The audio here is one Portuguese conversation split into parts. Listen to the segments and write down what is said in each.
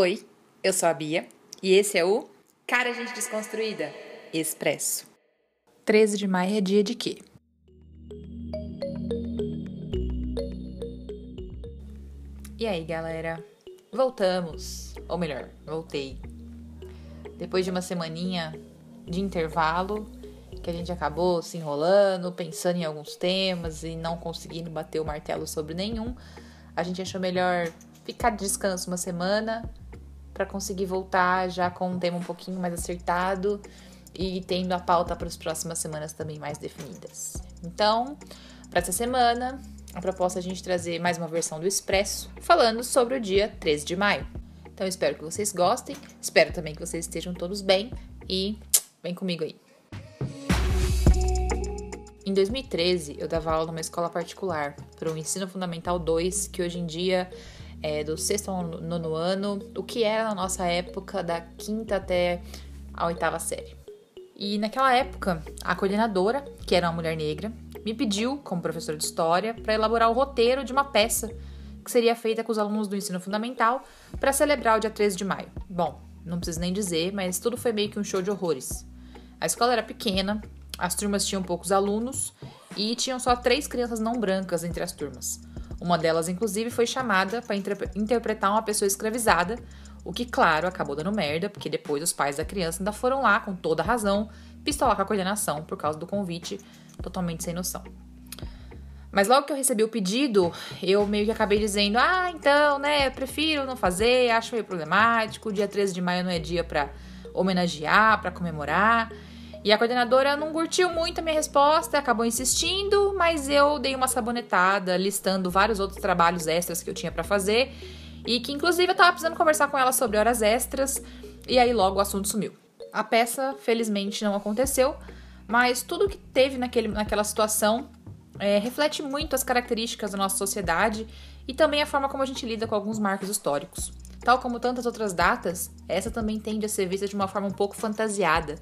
Oi, eu sou a Bia e esse é o Cara Gente Desconstruída Expresso. 13 de maio é dia de quê? E aí, galera? Voltamos, ou melhor, voltei. Depois de uma semaninha de intervalo, que a gente acabou se enrolando, pensando em alguns temas e não conseguindo bater o martelo sobre nenhum, a gente achou melhor ficar de descanso uma semana para conseguir voltar já com um tema um pouquinho mais acertado e tendo a pauta para as próximas semanas também mais definidas. Então, para essa semana, a proposta é a gente trazer mais uma versão do Expresso, falando sobre o dia 13 de maio. Então, espero que vocês gostem, espero também que vocês estejam todos bem e vem comigo aí. Em 2013, eu dava aula numa escola particular para o ensino fundamental 2, que hoje em dia é do sexto ao nono ano, o que era na nossa época da quinta até a oitava série. E naquela época, a coordenadora, que era uma mulher negra, me pediu, como professora de história, para elaborar o roteiro de uma peça que seria feita com os alunos do ensino fundamental para celebrar o dia 13 de maio. Bom, não preciso nem dizer, mas tudo foi meio que um show de horrores. A escola era pequena, as turmas tinham poucos alunos e tinham só três crianças não brancas entre as turmas. Uma delas, inclusive, foi chamada para interpretar uma pessoa escravizada, o que, claro, acabou dando merda, porque depois os pais da criança ainda foram lá, com toda razão, pistolar com a coordenação por causa do convite, totalmente sem noção. Mas logo que eu recebi o pedido, eu meio que acabei dizendo: ah, então, né, prefiro não fazer, acho meio problemático, dia 13 de maio não é dia para homenagear, para comemorar. E a coordenadora não curtiu muito a minha resposta, acabou insistindo, mas eu dei uma sabonetada, listando vários outros trabalhos extras que eu tinha para fazer e que inclusive eu tava precisando conversar com ela sobre horas extras, e aí logo o assunto sumiu. A peça, felizmente, não aconteceu, mas tudo que teve naquele, naquela situação é, reflete muito as características da nossa sociedade e também a forma como a gente lida com alguns marcos históricos. Tal como tantas outras datas, essa também tende a ser vista de uma forma um pouco fantasiada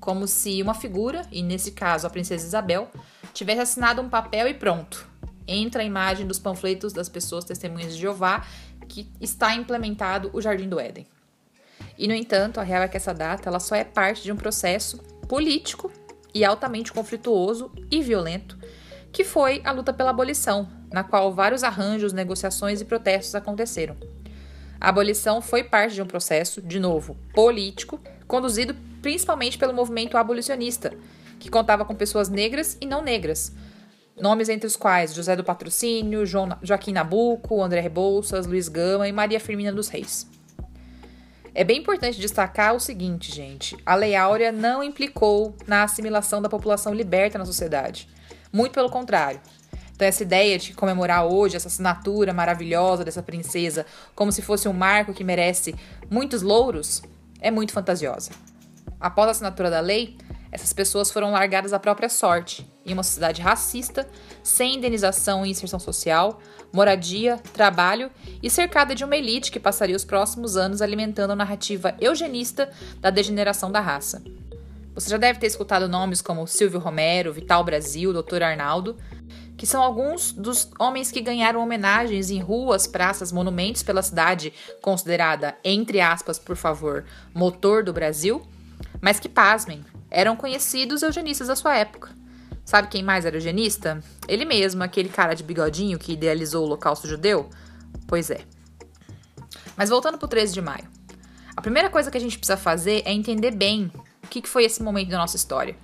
como se uma figura, e nesse caso a princesa Isabel, tivesse assinado um papel e pronto. Entra a imagem dos panfletos das pessoas testemunhas de Jeová que está implementado o Jardim do Éden. E no entanto, a real é que essa data ela só é parte de um processo político e altamente conflituoso e violento, que foi a luta pela abolição, na qual vários arranjos, negociações e protestos aconteceram. A abolição foi parte de um processo, de novo, político, conduzido principalmente pelo movimento abolicionista, que contava com pessoas negras e não negras. Nomes entre os quais José do Patrocínio, Joaquim Nabuco, André Rebouças, Luiz Gama e Maria Firmina dos Reis. É bem importante destacar o seguinte, gente: a Lei Áurea não implicou na assimilação da população liberta na sociedade. Muito pelo contrário. Então, essa ideia de comemorar hoje essa assinatura maravilhosa dessa princesa como se fosse um marco que merece muitos louros é muito fantasiosa. Após a assinatura da lei, essas pessoas foram largadas à própria sorte, em uma sociedade racista, sem indenização e inserção social, moradia, trabalho e cercada de uma elite que passaria os próximos anos alimentando a narrativa eugenista da degeneração da raça. Você já deve ter escutado nomes como Silvio Romero, Vital Brasil, Dr. Arnaldo, que são alguns dos homens que ganharam homenagens em ruas, praças, monumentos pela cidade considerada, entre aspas, por favor, motor do Brasil mas que, pasmem, eram conhecidos eugenistas da sua época. Sabe quem mais era eugenista? Ele mesmo, aquele cara de bigodinho que idealizou o holocausto judeu? Pois é. Mas voltando para o 13 de maio. A primeira coisa que a gente precisa fazer é entender bem o que foi esse momento da nossa história.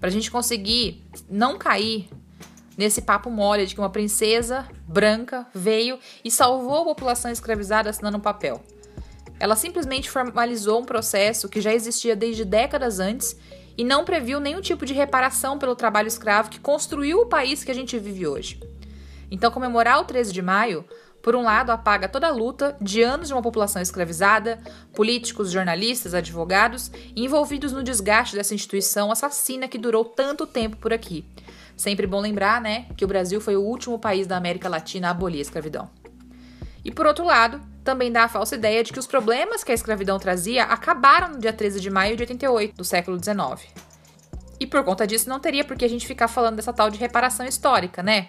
Para a gente conseguir não cair nesse papo mole de que uma princesa branca veio e salvou a população escravizada assinando um papel. Ela simplesmente formalizou um processo que já existia desde décadas antes e não previu nenhum tipo de reparação pelo trabalho escravo que construiu o país que a gente vive hoje. Então, comemorar o 13 de maio, por um lado, apaga toda a luta de anos de uma população escravizada, políticos, jornalistas, advogados envolvidos no desgaste dessa instituição assassina que durou tanto tempo por aqui. Sempre bom lembrar, né, que o Brasil foi o último país da América Latina a abolir a escravidão. E por outro lado, também dá a falsa ideia de que os problemas que a escravidão trazia acabaram no dia 13 de maio de 88 do século 19. E por conta disso não teria por que a gente ficar falando dessa tal de reparação histórica, né?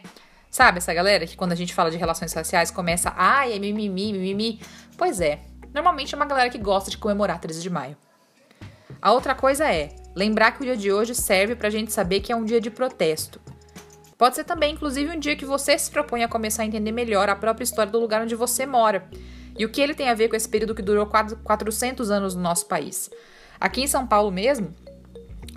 Sabe essa galera que quando a gente fala de relações raciais começa, ai, é mimimi, mimimi. Pois é, Normalmente é uma galera que gosta de comemorar 13 de maio. A outra coisa é lembrar que o dia de hoje serve para a gente saber que é um dia de protesto. Pode ser também, inclusive, um dia que você se propõe a começar a entender melhor a própria história do lugar onde você mora e o que ele tem a ver com esse período que durou 400 anos no nosso país. Aqui em São Paulo mesmo,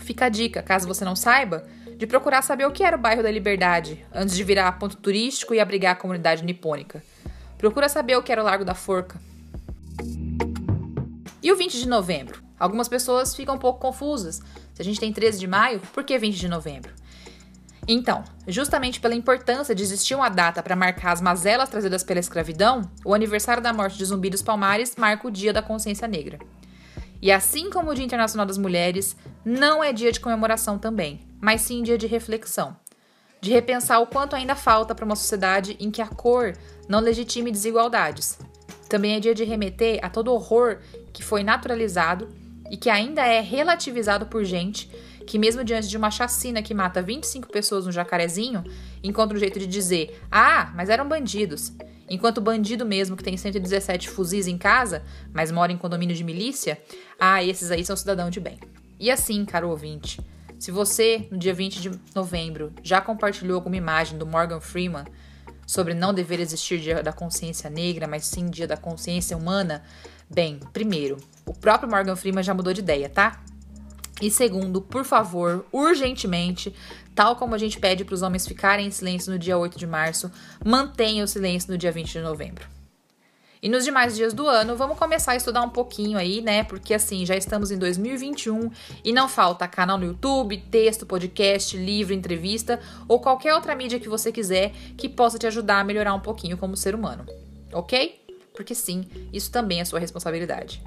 fica a dica, caso você não saiba, de procurar saber o que era o bairro da Liberdade antes de virar ponto turístico e abrigar a comunidade nipônica. Procura saber o que era o Largo da Forca. E o 20 de novembro? Algumas pessoas ficam um pouco confusas. Se a gente tem 13 de maio, por que 20 de novembro? Então, justamente pela importância de existir uma data para marcar as mazelas trazidas pela escravidão, o aniversário da morte de Zumbi dos Palmares marca o Dia da Consciência Negra. E assim como o Dia Internacional das Mulheres, não é dia de comemoração também, mas sim dia de reflexão. De repensar o quanto ainda falta para uma sociedade em que a cor não legitime desigualdades. Também é dia de remeter a todo horror que foi naturalizado e que ainda é relativizado por gente que, mesmo diante de uma chacina que mata 25 pessoas no Jacarezinho, encontra um jeito de dizer: ah, mas eram bandidos. Enquanto o bandido mesmo, que tem 117 fuzis em casa, mas mora em condomínio de milícia, ah, esses aí são cidadão de bem. E assim, caro ouvinte, se você, no dia 20 de novembro, já compartilhou alguma imagem do Morgan Freeman sobre não dever existir dia da consciência negra, mas sim dia da consciência humana, bem, primeiro, o próprio Morgan Freeman já mudou de ideia, tá? E segundo, por favor, urgentemente, tal como a gente pede para os homens ficarem em silêncio no dia 8 de março, mantenha o silêncio no dia 20 de novembro. E nos demais dias do ano, vamos começar a estudar um pouquinho aí, né? Porque assim, já estamos em 2021 e não falta canal no YouTube, texto, podcast, livro, entrevista ou qualquer outra mídia que você quiser que possa te ajudar a melhorar um pouquinho como ser humano. Ok? Porque sim, isso também é sua responsabilidade.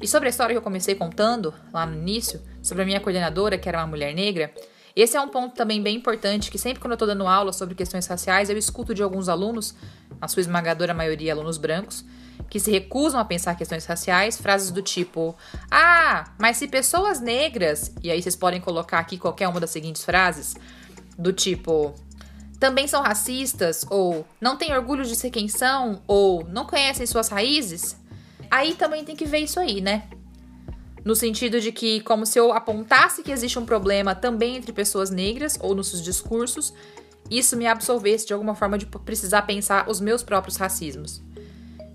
E sobre a história que eu comecei contando lá no início, sobre a minha coordenadora, que era uma mulher negra, esse é um ponto também bem importante que sempre quando eu estou dando aula sobre questões raciais, eu escuto de alguns alunos, a sua esmagadora maioria alunos brancos, que se recusam a pensar questões raciais, frases do tipo: "Ah, mas se pessoas negras", e aí vocês podem colocar aqui qualquer uma das seguintes frases, do tipo: também são racistas, ou não têm orgulho de ser quem são, ou não conhecem suas raízes, Aí também tem que ver isso aí, né? No sentido de que, como se eu apontasse que existe um problema também entre pessoas negras ou nos seus discursos, isso me absolvesse de alguma forma de precisar pensar os meus próprios racismos.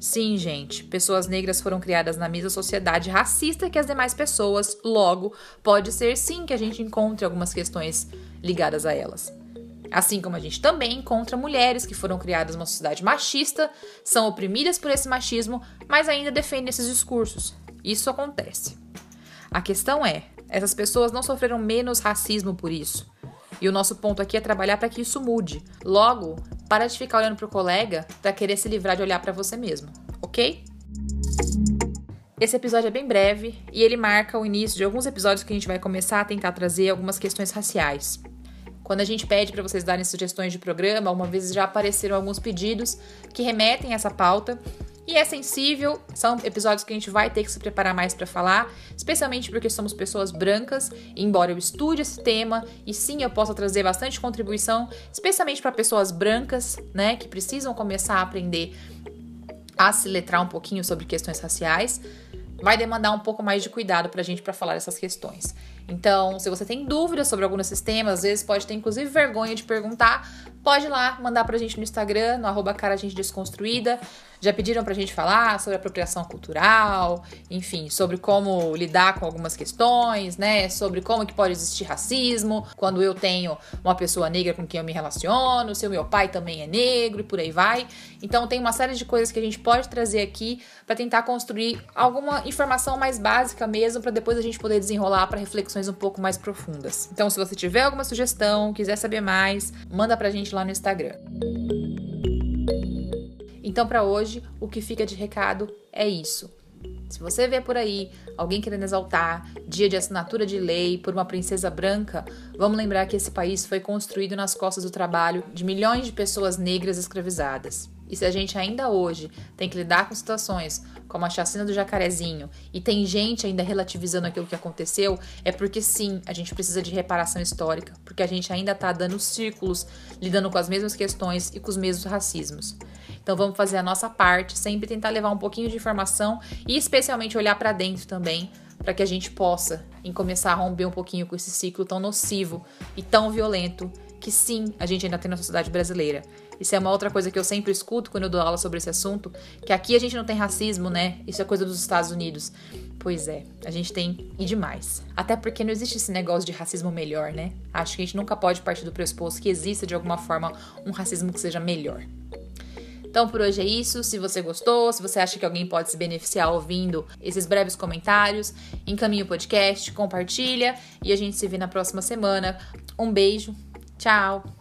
Sim, gente, pessoas negras foram criadas na mesma sociedade racista que as demais pessoas, logo, pode ser sim que a gente encontre algumas questões ligadas a elas. Assim como a gente também encontra mulheres que foram criadas numa sociedade machista, são oprimidas por esse machismo, mas ainda defendem esses discursos. Isso acontece. A questão é: essas pessoas não sofreram menos racismo por isso. E o nosso ponto aqui é trabalhar para que isso mude. Logo, para de ficar olhando para o colega para querer se livrar de olhar para você mesmo, ok? Esse episódio é bem breve e ele marca o início de alguns episódios que a gente vai começar a tentar trazer algumas questões raciais. Quando a gente pede para vocês darem sugestões de programa, uma vez já apareceram alguns pedidos que remetem a essa pauta. E é sensível, são episódios que a gente vai ter que se preparar mais para falar, especialmente porque somos pessoas brancas, embora eu estude esse tema e sim eu possa trazer bastante contribuição, especialmente para pessoas brancas, né, que precisam começar a aprender a se letrar um pouquinho sobre questões raciais vai demandar um pouco mais de cuidado para a gente para falar essas questões. Então, se você tem dúvidas sobre algum desses temas, às vezes pode ter inclusive vergonha de perguntar, pode ir lá mandar pra gente no Instagram, no arroba cara gente desconstruída. Já pediram pra gente falar sobre apropriação cultural, enfim, sobre como lidar com algumas questões, né? Sobre como que pode existir racismo, quando eu tenho uma pessoa negra com quem eu me relaciono, se o meu pai também é negro e por aí vai. Então tem uma série de coisas que a gente pode trazer aqui para tentar construir alguma informação mais básica mesmo, para depois a gente poder desenrolar para reflexões um pouco mais profundas. Então, se você tiver alguma sugestão, quiser saber mais, manda pra gente lá no Instagram. Então, para hoje, o que fica de recado é isso. Se você vê por aí alguém querendo exaltar dia de assinatura de lei por uma princesa branca, vamos lembrar que esse país foi construído nas costas do trabalho de milhões de pessoas negras escravizadas. E se a gente ainda hoje tem que lidar com situações como a chacina do jacarezinho e tem gente ainda relativizando aquilo que aconteceu, é porque sim, a gente precisa de reparação histórica, porque a gente ainda tá dando círculos, lidando com as mesmas questões e com os mesmos racismos. Então vamos fazer a nossa parte, sempre tentar levar um pouquinho de informação e especialmente olhar para dentro também, para que a gente possa em começar a romper um pouquinho com esse ciclo tão nocivo e tão violento que sim, a gente ainda tem na sociedade brasileira. Isso é uma outra coisa que eu sempre escuto quando eu dou aula sobre esse assunto, que aqui a gente não tem racismo, né? Isso é coisa dos Estados Unidos. Pois é, a gente tem e demais. Até porque não existe esse negócio de racismo melhor, né? Acho que a gente nunca pode partir do pressuposto que exista de alguma forma um racismo que seja melhor. Então por hoje é isso. Se você gostou, se você acha que alguém pode se beneficiar ouvindo esses breves comentários, encaminhe o podcast, compartilha e a gente se vê na próxima semana. Um beijo, tchau!